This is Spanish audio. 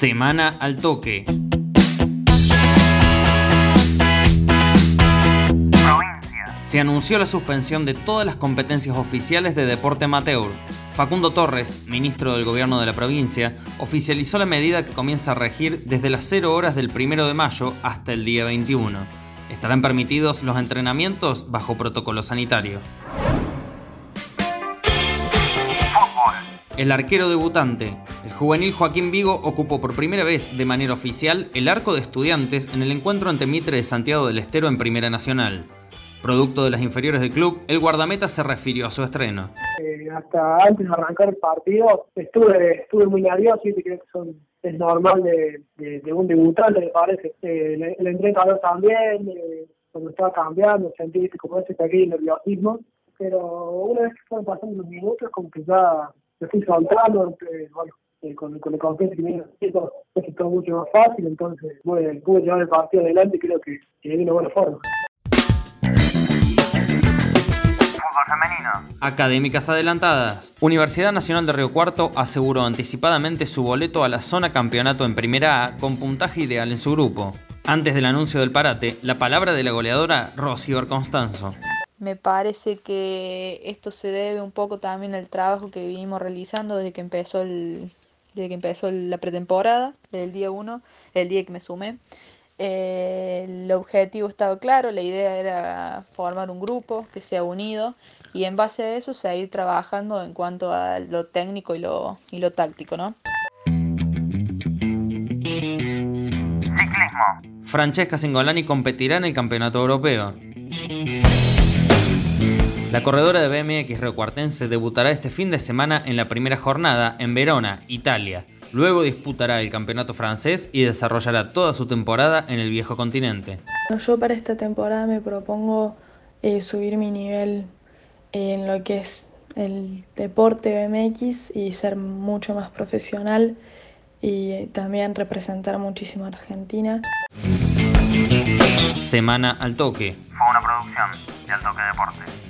Semana al toque. Se anunció la suspensión de todas las competencias oficiales de deporte amateur. Facundo Torres, ministro del Gobierno de la provincia, oficializó la medida que comienza a regir desde las 0 horas del 1 de mayo hasta el día 21. Estarán permitidos los entrenamientos bajo protocolo sanitario. El arquero debutante. El juvenil Joaquín Vigo ocupó por primera vez de manera oficial el arco de estudiantes en el encuentro ante Mitre de Santiago del Estero en Primera Nacional. Producto de las inferiores del club, el guardameta se refirió a su estreno. Eh, hasta antes de arrancar el partido estuve muy nervioso y creo que es normal de, un debutante, me parece. Eh, entré calor también, eh, cuando estaba cambiando, sentí como ese pequeño nerviosismo, pero una vez que fueron pasando los minutos, como que ya me fui soltando, bueno, eh, con, con, el confianza que me esto es todo mucho más fácil, entonces pude, pude llevar el partido adelante y creo que, que de una buena forma. Académicas adelantadas. Universidad Nacional de Río Cuarto aseguró anticipadamente su boleto a la zona campeonato en Primera A con puntaje ideal en su grupo. Antes del anuncio del parate, la palabra de la goleadora Rocío Constanzo. Me parece que esto se debe un poco también al trabajo que vinimos realizando desde que empezó el, desde que empezó la pretemporada, el día 1, el día que me sumé. Eh, el objetivo estaba claro, la idea era formar un grupo que sea unido y en base a eso seguir trabajando en cuanto a lo técnico y lo, y lo táctico, ¿no? Ciclismo. Francesca Singolani competirá en el Campeonato Europeo. La corredora de BMX recuartense debutará este fin de semana en la primera jornada en Verona, Italia. Luego disputará el campeonato francés y desarrollará toda su temporada en el viejo continente. Yo para esta temporada me propongo eh, subir mi nivel en lo que es el deporte BMX y ser mucho más profesional y también representar muchísimo a Argentina. Semana al toque. Fue una producción de Al Toque Deporte.